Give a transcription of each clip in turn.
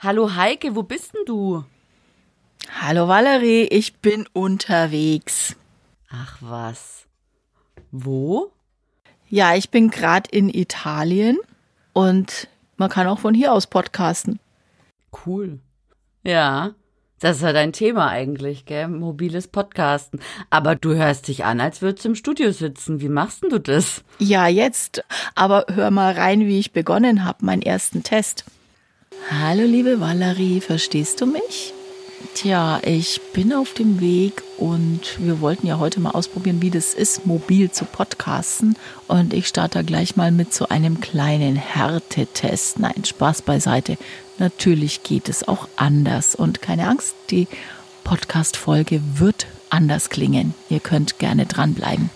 Hallo Heike, wo bist denn du? Hallo Valerie, ich bin unterwegs. Ach was. Wo? Ja, ich bin gerade in Italien und man kann auch von hier aus podcasten. Cool. Ja, das ist ja dein Thema eigentlich, gell? Mobiles Podcasten. Aber du hörst dich an, als würdest du im Studio sitzen. Wie machst denn du das? Ja, jetzt. Aber hör mal rein, wie ich begonnen habe, meinen ersten Test. Hallo, liebe Valerie, verstehst du mich? Tja, ich bin auf dem Weg und wir wollten ja heute mal ausprobieren, wie das ist, mobil zu podcasten. Und ich starte gleich mal mit so einem kleinen Härtetest. Nein, Spaß beiseite. Natürlich geht es auch anders. Und keine Angst, die Podcast-Folge wird anders klingen. Ihr könnt gerne dranbleiben.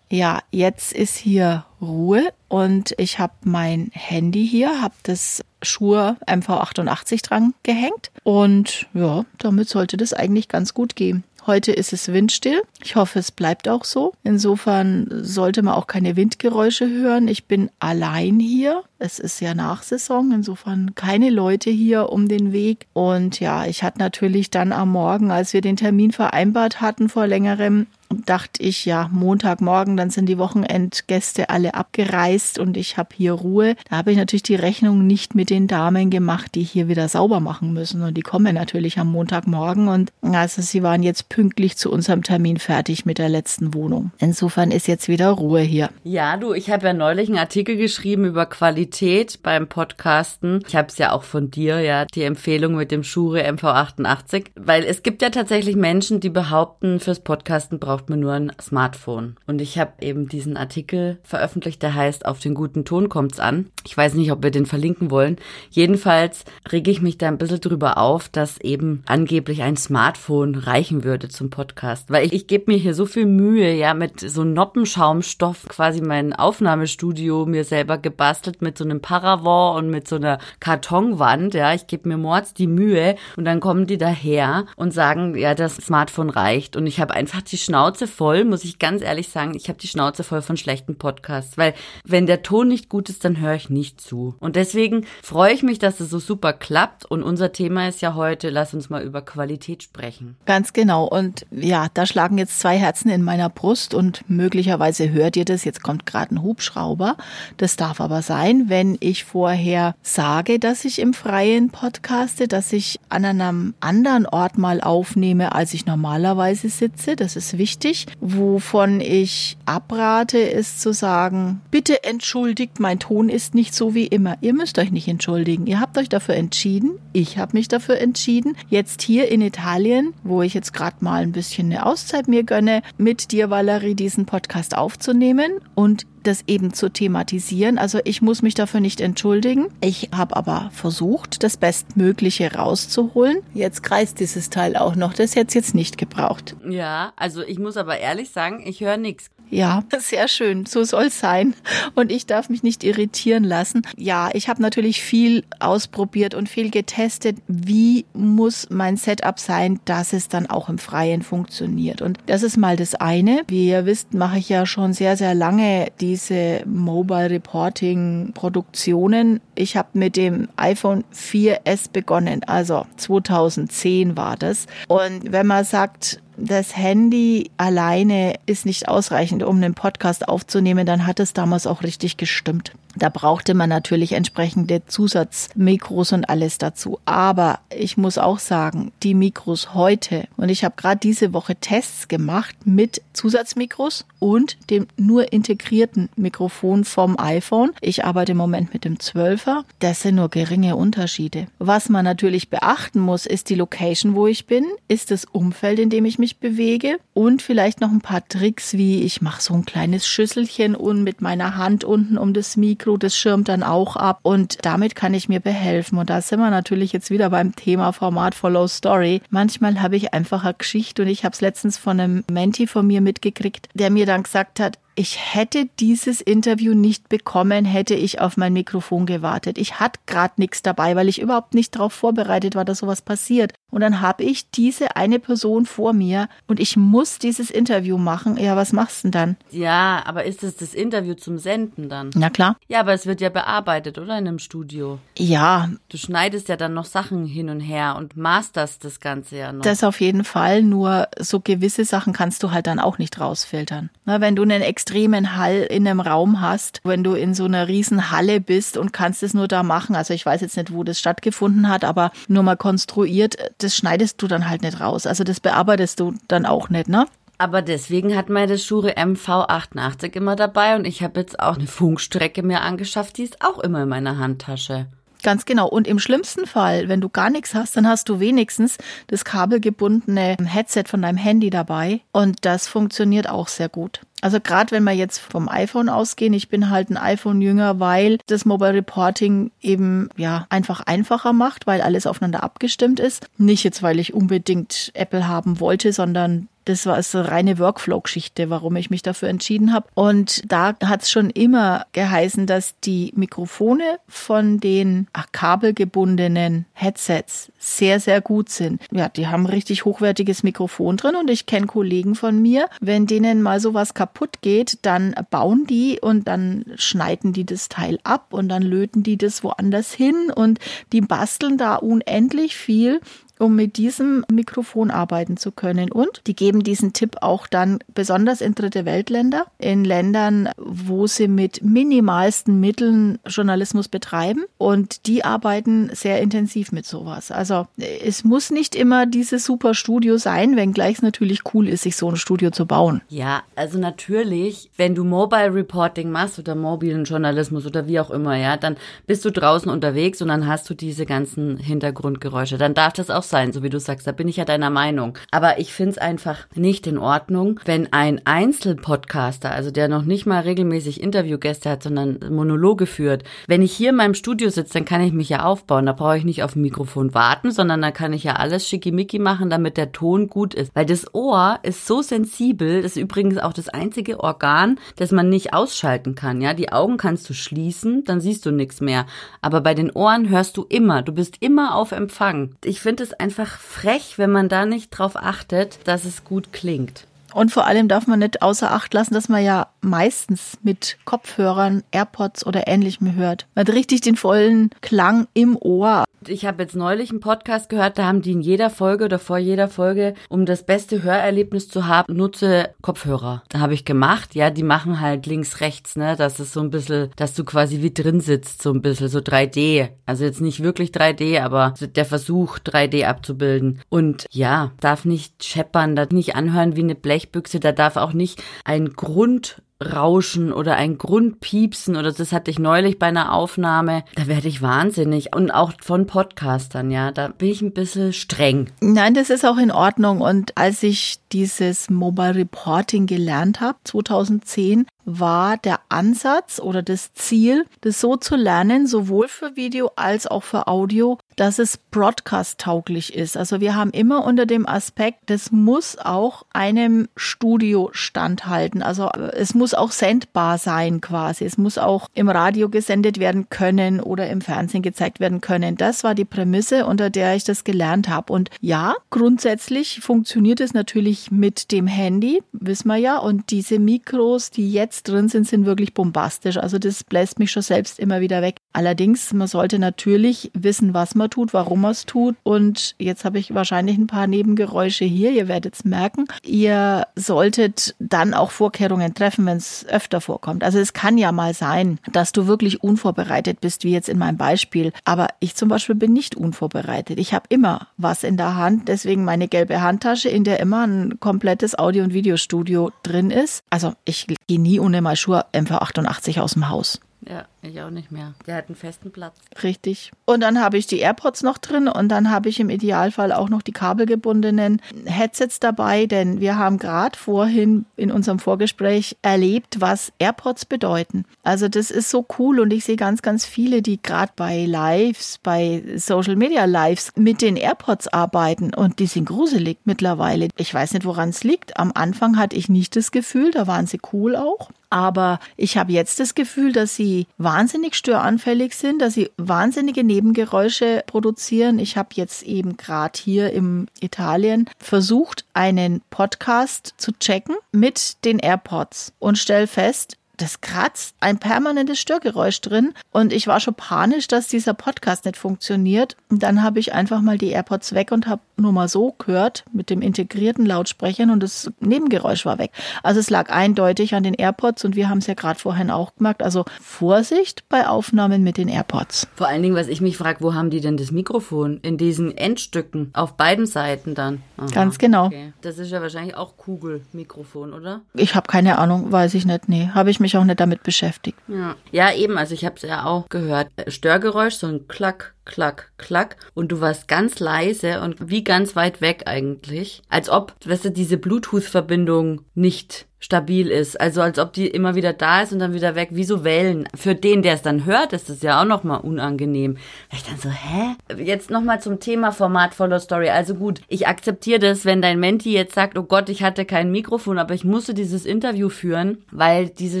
Ja, jetzt ist hier Ruhe und ich habe mein Handy hier, habe das Schuhe MV88 dran gehängt und ja, damit sollte das eigentlich ganz gut gehen. Heute ist es windstill. Ich hoffe, es bleibt auch so. Insofern sollte man auch keine Windgeräusche hören. Ich bin allein hier. Es ist ja Nachsaison, insofern keine Leute hier um den Weg. Und ja, ich hatte natürlich dann am Morgen, als wir den Termin vereinbart hatten vor längerem, dachte ich, ja, Montagmorgen, dann sind die Wochenendgäste alle abgereist und ich habe hier Ruhe. Da habe ich natürlich die Rechnung nicht mit den Damen gemacht, die hier wieder sauber machen müssen. Und die kommen natürlich am Montagmorgen. Und also sie waren jetzt pünktlich zu unserem Termin fertig mit der letzten Wohnung. Insofern ist jetzt wieder Ruhe hier. Ja, du, ich habe ja neulich einen Artikel geschrieben über Qualität beim Podcasten. Ich habe es ja auch von dir, ja, die Empfehlung mit dem Shure MV88. Weil es gibt ja tatsächlich Menschen, die behaupten, fürs Podcasten braucht braucht man nur ein Smartphone. Und ich habe eben diesen Artikel veröffentlicht, der heißt Auf den guten Ton kommt's an. Ich weiß nicht, ob wir den verlinken wollen. Jedenfalls rege ich mich da ein bisschen drüber auf, dass eben angeblich ein Smartphone reichen würde zum Podcast. Weil ich, ich gebe mir hier so viel Mühe, ja, mit so Noppenschaumstoff quasi mein Aufnahmestudio mir selber gebastelt mit so einem Paravent und mit so einer Kartonwand, ja. Ich gebe mir mords die Mühe und dann kommen die daher und sagen, ja, das Smartphone reicht. Und ich habe einfach die Schnauze Schnauze voll, muss ich ganz ehrlich sagen. Ich habe die Schnauze voll von schlechten Podcasts, weil wenn der Ton nicht gut ist, dann höre ich nicht zu. Und deswegen freue ich mich, dass es so super klappt. Und unser Thema ist ja heute, lass uns mal über Qualität sprechen. Ganz genau. Und ja, da schlagen jetzt zwei Herzen in meiner Brust und möglicherweise hört ihr das. Jetzt kommt gerade ein Hubschrauber. Das darf aber sein, wenn ich vorher sage, dass ich im Freien podcaste, dass ich an einem anderen Ort mal aufnehme, als ich normalerweise sitze. Das ist wichtig wichtig. Wovon ich abrate, ist zu sagen, bitte entschuldigt, mein Ton ist nicht so wie immer. Ihr müsst euch nicht entschuldigen. Ihr habt euch dafür entschieden. Ich habe mich dafür entschieden. Jetzt hier in Italien, wo ich jetzt gerade mal ein bisschen eine Auszeit mir gönne, mit dir, Valerie, diesen Podcast aufzunehmen und das eben zu thematisieren. Also ich muss mich dafür nicht entschuldigen. Ich habe aber versucht, das Bestmögliche rauszuholen. Jetzt kreist dieses Teil auch noch. Das hätte jetzt nicht gebraucht. Ja, also ich muss aber ehrlich sagen, ich höre nichts. Ja, sehr schön. So soll sein. Und ich darf mich nicht irritieren lassen. Ja, ich habe natürlich viel ausprobiert und viel getestet. Wie muss mein Setup sein, dass es dann auch im Freien funktioniert? Und das ist mal das eine. Wie ihr wisst, mache ich ja schon sehr, sehr lange diese Mobile Reporting Produktionen. Ich habe mit dem iPhone 4S begonnen. Also 2010 war das. Und wenn man sagt, das Handy alleine ist nicht ausreichend, um einen Podcast aufzunehmen, dann hat es damals auch richtig gestimmt. Da brauchte man natürlich entsprechende Zusatzmikros und alles dazu. Aber ich muss auch sagen, die Mikros heute, und ich habe gerade diese Woche Tests gemacht mit Zusatzmikros und dem nur integrierten Mikrofon vom iPhone. Ich arbeite im Moment mit dem 12er. Das sind nur geringe Unterschiede. Was man natürlich beachten muss, ist die Location, wo ich bin, ist das Umfeld, in dem ich mich bewege und vielleicht noch ein paar Tricks, wie ich mache so ein kleines Schüsselchen und mit meiner Hand unten um das Mikro Mikro, das schirmt dann auch ab und damit kann ich mir behelfen. Und da sind wir natürlich jetzt wieder beim Thema Format Follow Story. Manchmal habe ich einfach eine Geschichte und ich habe es letztens von einem Menti von mir mitgekriegt, der mir dann gesagt hat, ich hätte dieses Interview nicht bekommen, hätte ich auf mein Mikrofon gewartet. Ich hatte gerade nichts dabei, weil ich überhaupt nicht darauf vorbereitet war, dass sowas passiert. Und dann habe ich diese eine Person vor mir und ich muss dieses Interview machen. Ja, was machst du denn dann? Ja, aber ist es das Interview zum Senden dann? Na klar. Ja, aber es wird ja bearbeitet, oder? In einem Studio. Ja. Du schneidest ja dann noch Sachen hin und her und masterst das Ganze ja noch. Das auf jeden Fall, nur so gewisse Sachen kannst du halt dann auch nicht rausfiltern. Na, wenn du einen extremen Hall in einem Raum hast, wenn du in so einer riesen Halle bist und kannst es nur da machen, also ich weiß jetzt nicht, wo das stattgefunden hat, aber nur mal konstruiert, das schneidest du dann halt nicht raus. Also das bearbeitest du dann auch nicht, ne? Aber deswegen hat man das Shure MV88 immer dabei und ich habe jetzt auch eine Funkstrecke mir angeschafft, die ist auch immer in meiner Handtasche. Ganz genau. Und im schlimmsten Fall, wenn du gar nichts hast, dann hast du wenigstens das kabelgebundene Headset von deinem Handy dabei. Und das funktioniert auch sehr gut. Also gerade wenn wir jetzt vom iPhone ausgehen, ich bin halt ein iPhone-Jünger, weil das Mobile Reporting eben ja einfach einfacher macht, weil alles aufeinander abgestimmt ist. Nicht jetzt, weil ich unbedingt Apple haben wollte, sondern das war so reine Workflow-Geschichte, warum ich mich dafür entschieden habe. Und da hat es schon immer geheißen, dass die Mikrofone von den ach, kabelgebundenen Headsets sehr, sehr gut sind. Ja, die haben richtig hochwertiges Mikrofon drin und ich kenne Kollegen von mir, wenn denen mal sowas kaputt geht, dann bauen die und dann schneiden die das Teil ab und dann löten die das woanders hin und die basteln da unendlich viel um mit diesem Mikrofon arbeiten zu können. Und die geben diesen Tipp auch dann besonders in dritte Weltländer, in Ländern, wo sie mit minimalsten Mitteln Journalismus betreiben. Und die arbeiten sehr intensiv mit sowas. Also es muss nicht immer dieses super Studio sein, wenngleich es natürlich cool ist, sich so ein Studio zu bauen. Ja, also natürlich, wenn du Mobile Reporting machst oder mobilen Journalismus oder wie auch immer, ja, dann bist du draußen unterwegs und dann hast du diese ganzen Hintergrundgeräusche. Dann darf das auch sein, so wie du sagst, da bin ich ja deiner Meinung. Aber ich finde es einfach nicht in Ordnung, wenn ein Einzelpodcaster, also der noch nicht mal regelmäßig Interviewgäste hat, sondern Monologe führt, wenn ich hier in meinem Studio sitze, dann kann ich mich ja aufbauen. Da brauche ich nicht auf dem Mikrofon warten, sondern da kann ich ja alles schickimicki machen, damit der Ton gut ist. Weil das Ohr ist so sensibel, das ist übrigens auch das einzige Organ, das man nicht ausschalten kann. Ja, die Augen kannst du schließen, dann siehst du nichts mehr. Aber bei den Ohren hörst du immer, du bist immer auf Empfang. Ich finde es einfach frech, wenn man da nicht drauf achtet, dass es gut klingt. Und vor allem darf man nicht außer Acht lassen, dass man ja meistens mit Kopfhörern, AirPods oder ähnlichem hört. Man hat richtig den vollen Klang im Ohr. Ich habe jetzt neulich einen Podcast gehört, da haben die in jeder Folge oder vor jeder Folge, um das beste Hörerlebnis zu haben, nutze Kopfhörer. Da habe ich gemacht, ja, die machen halt links, rechts, ne, das ist so ein bisschen, dass du quasi wie drin sitzt, so ein bisschen, so 3D. Also jetzt nicht wirklich 3D, aber der Versuch, 3D abzubilden. Und ja, darf nicht scheppern, darf nicht anhören wie eine Blechbüchse, da darf auch nicht ein Grund Rauschen oder ein Grundpiepsen oder das hatte ich neulich bei einer Aufnahme. Da werde ich wahnsinnig. Und auch von Podcastern, ja, da bin ich ein bisschen streng. Nein, das ist auch in Ordnung. Und als ich dieses Mobile Reporting gelernt habe, 2010, war der Ansatz oder das Ziel, das so zu lernen, sowohl für Video als auch für Audio, dass es broadcast-tauglich ist. Also wir haben immer unter dem Aspekt, das muss auch einem Studio standhalten. Also es muss auch sendbar sein quasi. Es muss auch im Radio gesendet werden können oder im Fernsehen gezeigt werden können. Das war die Prämisse, unter der ich das gelernt habe. Und ja, grundsätzlich funktioniert es natürlich mit dem Handy, wissen wir ja. Und diese Mikros, die jetzt drin sind, sind wirklich bombastisch. Also das bläst mich schon selbst immer wieder weg. Allerdings, man sollte natürlich wissen, was man tut, warum man es tut. Und jetzt habe ich wahrscheinlich ein paar Nebengeräusche hier. Ihr werdet es merken. Ihr solltet dann auch Vorkehrungen treffen, wenn es öfter vorkommt. Also es kann ja mal sein, dass du wirklich unvorbereitet bist, wie jetzt in meinem Beispiel. Aber ich zum Beispiel bin nicht unvorbereitet. Ich habe immer was in der Hand. Deswegen meine gelbe Handtasche, in der immer ein komplettes Audio- und Videostudio drin ist. Also ich gehe nie ohne mal Schuhe MV88 aus dem Haus. Ja, ich auch nicht mehr. Der hat einen festen Platz. Richtig. Und dann habe ich die AirPods noch drin und dann habe ich im Idealfall auch noch die kabelgebundenen Headsets dabei, denn wir haben gerade vorhin in unserem Vorgespräch erlebt, was AirPods bedeuten. Also das ist so cool und ich sehe ganz, ganz viele, die gerade bei Lives, bei Social Media Lives mit den AirPods arbeiten und die sind gruselig mittlerweile. Ich weiß nicht, woran es liegt. Am Anfang hatte ich nicht das Gefühl, da waren sie cool auch. Aber ich habe jetzt das Gefühl, dass sie wahnsinnig störanfällig sind, dass sie wahnsinnige Nebengeräusche produzieren. Ich habe jetzt eben gerade hier im Italien versucht, einen Podcast zu checken mit den AirPods und stell fest, das kratzt, ein permanentes Störgeräusch drin. Und ich war schon panisch, dass dieser Podcast nicht funktioniert. Und dann habe ich einfach mal die AirPods weg und habe nur mal so gehört mit dem integrierten Lautsprechern und das Nebengeräusch war weg. Also es lag eindeutig an den AirPods und wir haben es ja gerade vorhin auch gemerkt. Also Vorsicht bei Aufnahmen mit den AirPods. Vor allen Dingen, was ich mich frage, wo haben die denn das Mikrofon? In diesen Endstücken, auf beiden Seiten dann. Aha. Ganz genau. Okay. Das ist ja wahrscheinlich auch Kugelmikrofon, oder? Ich habe keine Ahnung, weiß ich nicht. Nee, habe ich mich auch nicht damit beschäftigt. Ja, ja eben, also ich habe es ja auch gehört. Störgeräusch, so ein Klack, klack, klack. Und du warst ganz leise und wie ganz weit weg eigentlich. Als ob, weißt du, diese Bluetooth-Verbindung nicht stabil ist. Also als ob die immer wieder da ist und dann wieder weg, wie so Wellen. Für den, der es dann hört, ist das ja auch nochmal unangenehm. Ich dann so, hä? Jetzt nochmal zum Thema Format Follow Story. Also gut, ich akzeptiere das, wenn dein Menti jetzt sagt, oh Gott, ich hatte kein Mikrofon, aber ich musste dieses Interview führen, weil diese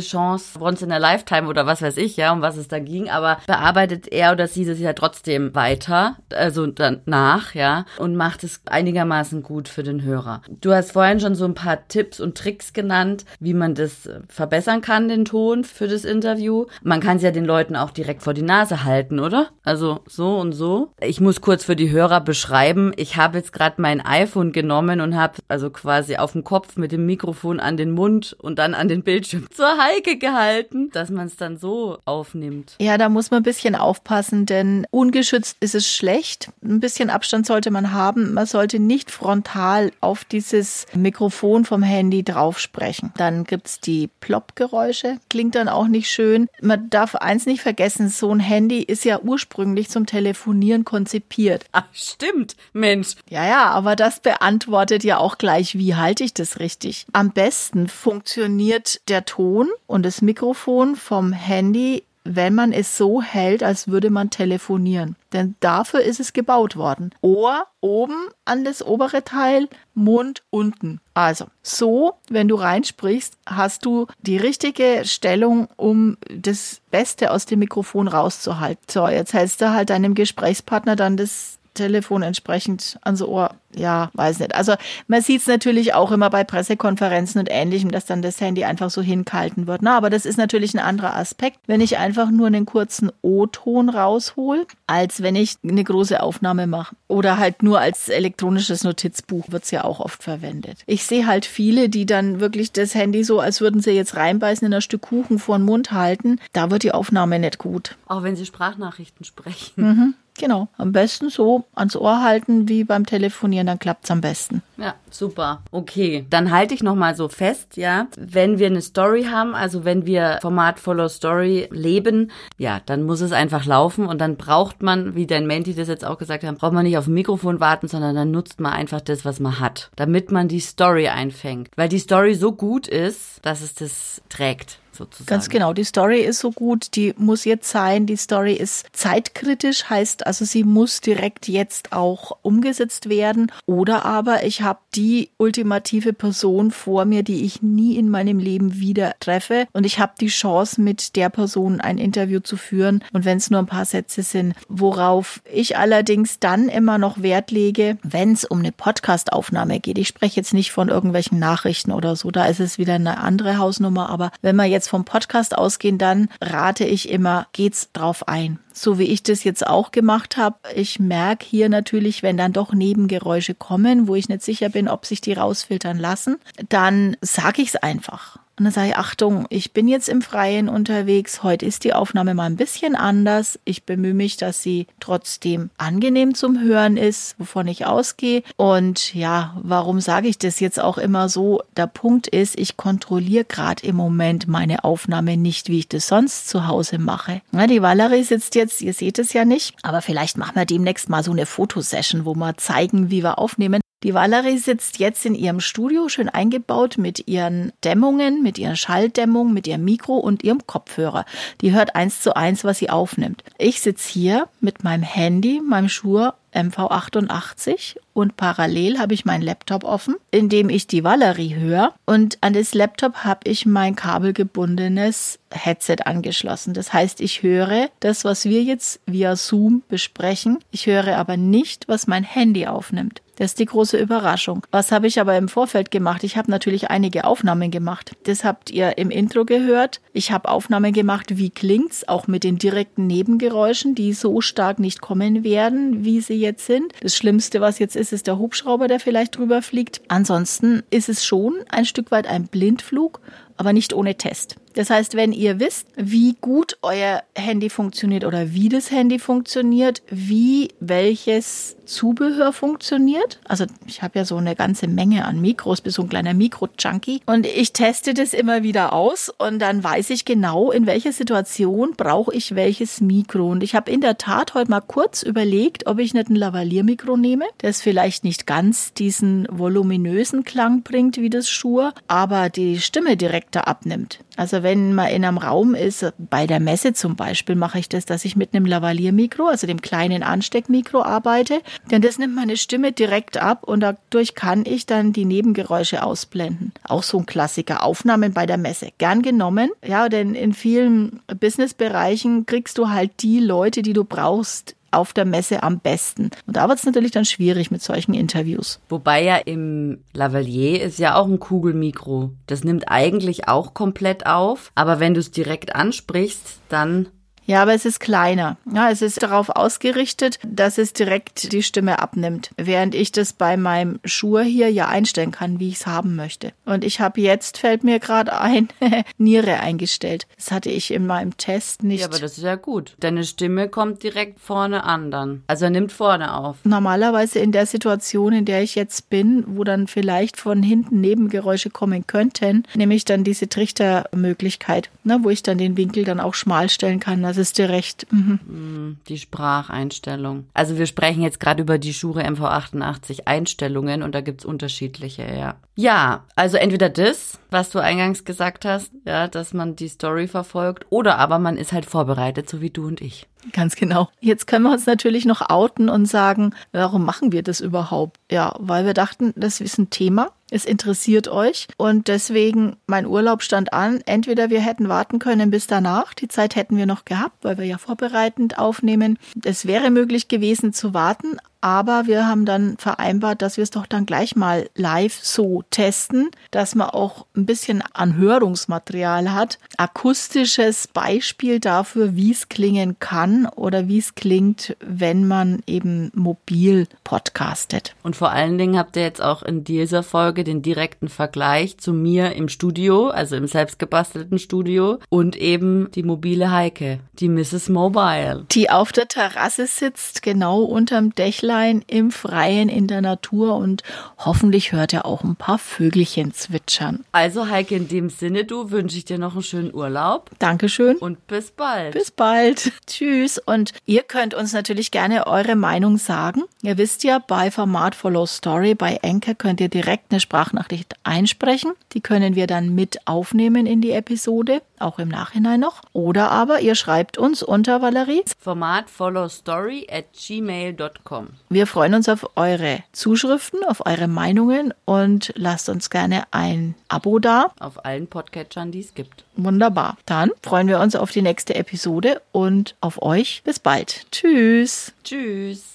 Chance once in a lifetime oder was weiß ich, ja, um was es da ging, aber bearbeitet er oder sie das ja trotzdem weiter, also danach, ja, und macht es einigermaßen gut für den Hörer. Du hast vorhin schon so ein paar Tipps und Tricks genannt, wie man das äh, verbessern kann, den Ton für das Interview. Man kann es ja den Leuten auch direkt vor die Nase halten, oder? Also so und so. Ich muss kurz für die Hörer beschreiben. Ich habe jetzt gerade mein iPhone genommen und habe also quasi auf dem Kopf mit dem Mikrofon an den Mund und dann an den Bildschirm zur Heike gehalten, dass man es dann so aufnimmt. Ja, da muss man ein bisschen aufpassen, denn ungeschützt ist es schlecht. Ein bisschen Abstand sollte man haben. Man sollte nicht frontal auf dieses Mikrofon vom Handy drauf sprechen. Dann gibt's die Plopp-Geräusche, klingt dann auch nicht schön. Man darf eins nicht vergessen, so ein Handy ist ja ursprünglich zum Telefonieren konzipiert. Ach, stimmt, Mensch. Ja, ja, aber das beantwortet ja auch gleich, wie halte ich das richtig. Am besten funktioniert der Ton und das Mikrofon vom Handy wenn man es so hält, als würde man telefonieren. Denn dafür ist es gebaut worden. Ohr oben an das obere Teil, Mund unten. Also so, wenn du reinsprichst, hast du die richtige Stellung, um das Beste aus dem Mikrofon rauszuhalten. So, jetzt hältst du halt deinem Gesprächspartner dann das Telefon entsprechend ans Ohr ja, weiß nicht. Also man sieht es natürlich auch immer bei Pressekonferenzen und ähnlichem, dass dann das Handy einfach so hinkalten wird. Na, aber das ist natürlich ein anderer Aspekt, wenn ich einfach nur einen kurzen O-Ton raushol, als wenn ich eine große Aufnahme mache. Oder halt nur als elektronisches Notizbuch wird es ja auch oft verwendet. Ich sehe halt viele, die dann wirklich das Handy so, als würden sie jetzt reinbeißen, in ein Stück Kuchen vor den Mund halten. Da wird die Aufnahme nicht gut. Auch wenn sie Sprachnachrichten sprechen. Mhm. Genau, am besten so ans Ohr halten wie beim Telefonieren, dann klappt es am besten. Ja, super. Okay, dann halte ich nochmal so fest, ja. Wenn wir eine Story haben, also wenn wir Format Follow Story leben, ja, dann muss es einfach laufen und dann braucht man, wie dein Menti das jetzt auch gesagt hat, braucht man nicht auf ein Mikrofon warten, sondern dann nutzt man einfach das, was man hat, damit man die Story einfängt. Weil die Story so gut ist, dass es das trägt sozusagen. Ganz genau. Die Story ist so gut, die muss jetzt sein. Die Story ist zeitkritisch, heißt also, sie muss direkt jetzt auch umgesetzt werden. Oder aber ich habe die ultimative Person vor mir, die ich nie in meinem Leben wieder treffe. Und ich habe die Chance, mit der Person ein Interview zu führen. Und wenn es nur ein paar Sätze sind, worauf ich allerdings dann immer noch Wert lege, wenn es um eine Podcastaufnahme geht. Ich spreche jetzt nicht von irgendwelchen Nachrichten oder so, da ist es wieder eine andere Hausnummer. Aber wenn man jetzt vom Podcast ausgehen, dann rate ich immer, geht's drauf ein. So wie ich das jetzt auch gemacht habe. Ich merke hier natürlich, wenn dann doch Nebengeräusche kommen, wo ich nicht sicher bin, ob sich die rausfiltern lassen, dann sage ich es einfach. Und dann sage ich, Achtung, ich bin jetzt im Freien unterwegs. Heute ist die Aufnahme mal ein bisschen anders. Ich bemühe mich, dass sie trotzdem angenehm zum Hören ist, wovon ich ausgehe. Und ja, warum sage ich das jetzt auch immer so? Der Punkt ist, ich kontrolliere gerade im Moment meine Aufnahme nicht, wie ich das sonst zu Hause mache. Na, die Valerie sitzt jetzt, ihr seht es ja nicht, aber vielleicht machen wir demnächst mal so eine Fotosession, wo wir zeigen, wie wir aufnehmen. Die Valerie sitzt jetzt in ihrem Studio schön eingebaut mit ihren Dämmungen, mit ihrer Schalldämmung, mit ihrem Mikro und ihrem Kopfhörer. Die hört eins zu eins, was sie aufnimmt. Ich sitze hier mit meinem Handy, meinem Schuhe MV88 und parallel habe ich meinen Laptop offen, in dem ich die Valerie höre und an das Laptop habe ich mein kabelgebundenes Headset angeschlossen. Das heißt, ich höre das, was wir jetzt via Zoom besprechen. Ich höre aber nicht, was mein Handy aufnimmt. Das ist die große Überraschung. Was habe ich aber im Vorfeld gemacht? Ich habe natürlich einige Aufnahmen gemacht. Das habt ihr im Intro gehört. Ich habe Aufnahmen gemacht, wie klingt's, auch mit den direkten Nebengeräuschen, die so stark nicht kommen werden, wie sie jetzt sind. Das Schlimmste, was jetzt ist, ist der Hubschrauber, der vielleicht drüber fliegt. Ansonsten ist es schon ein Stück weit ein Blindflug aber nicht ohne Test. Das heißt, wenn ihr wisst, wie gut euer Handy funktioniert oder wie das Handy funktioniert, wie welches Zubehör funktioniert. Also ich habe ja so eine ganze Menge an Mikros, bis so ein kleiner Mikro-Junkie. Und ich teste das immer wieder aus und dann weiß ich genau, in welcher Situation brauche ich welches Mikro. Und ich habe in der Tat heute mal kurz überlegt, ob ich nicht ein Lavalier-Mikro nehme, das vielleicht nicht ganz diesen voluminösen Klang bringt wie das Schuhe, aber die Stimme direkt Charakter abnimmt. Also wenn man in einem Raum ist, bei der Messe zum Beispiel, mache ich das, dass ich mit einem Lavalier-Mikro, also dem kleinen Ansteckmikro arbeite, denn das nimmt meine Stimme direkt ab und dadurch kann ich dann die Nebengeräusche ausblenden. Auch so ein Klassiker, Aufnahmen bei der Messe. Gern genommen, ja, denn in vielen Businessbereichen kriegst du halt die Leute, die du brauchst, auf der Messe am besten. Und da wird es natürlich dann schwierig mit solchen Interviews. Wobei ja im Lavalier ist ja auch ein Kugelmikro. Das nimmt eigentlich auch komplett auf, aber wenn du es direkt ansprichst, dann ja, aber es ist kleiner. Ja, es ist darauf ausgerichtet, dass es direkt die Stimme abnimmt, während ich das bei meinem Schuhe hier ja einstellen kann, wie ich es haben möchte. Und ich habe jetzt, fällt mir gerade ein, Niere eingestellt. Das hatte ich in meinem Test nicht. Ja, aber das ist ja gut. Deine Stimme kommt direkt vorne an dann. Also nimmt vorne auf. Normalerweise in der Situation, in der ich jetzt bin, wo dann vielleicht von hinten Nebengeräusche kommen könnten, nehme ich dann diese Trichtermöglichkeit, ne, wo ich dann den Winkel dann auch schmal stellen kann. Also ist dir recht. Mhm. Mm, die Spracheinstellung. Also wir sprechen jetzt gerade über die Shure MV88 Einstellungen und da gibt es unterschiedliche, ja. Ja, also entweder das, was du eingangs gesagt hast, ja, dass man die Story verfolgt, oder aber man ist halt vorbereitet, so wie du und ich. Ganz genau. Jetzt können wir uns natürlich noch outen und sagen, warum machen wir das überhaupt? Ja, weil wir dachten, das ist ein Thema, es interessiert euch und deswegen mein Urlaub stand an. Entweder wir hätten warten können bis danach, die Zeit hätten wir noch gehabt, weil wir ja vorbereitend aufnehmen. Es wäre möglich gewesen zu warten, aber wir haben dann vereinbart, dass wir es doch dann gleich mal live so testen, dass man auch ein bisschen Anhörungsmaterial hat. Akustisches Beispiel dafür, wie es klingen kann oder wie es klingt, wenn man eben mobil podcastet. Und vor allen Dingen habt ihr jetzt auch in dieser Folge den direkten Vergleich zu mir im Studio, also im selbstgebastelten Studio und eben die mobile Heike, die Mrs. Mobile. Die auf der Terrasse sitzt, genau unterm Dächlein Vöglein im Freien in der Natur und hoffentlich hört er auch ein paar Vögelchen zwitschern. Also Heike, in dem Sinne, du wünsche ich dir noch einen schönen Urlaub. Dankeschön. Und bis bald. Bis bald. Tschüss. Und ihr könnt uns natürlich gerne eure Meinung sagen. Ihr wisst ja, bei Format Follow Story bei Enker könnt ihr direkt eine Sprachnachricht einsprechen. Die können wir dann mit aufnehmen in die Episode, auch im Nachhinein noch. Oder aber ihr schreibt uns unter Valerie. Format Follow Story at gmail.com. Wir freuen uns auf eure Zuschriften, auf eure Meinungen und lasst uns gerne ein Abo da. Auf allen Podcatchern, die es gibt. Wunderbar. Dann freuen wir uns auf die nächste Episode und auf euch. Bis bald. Tschüss. Tschüss.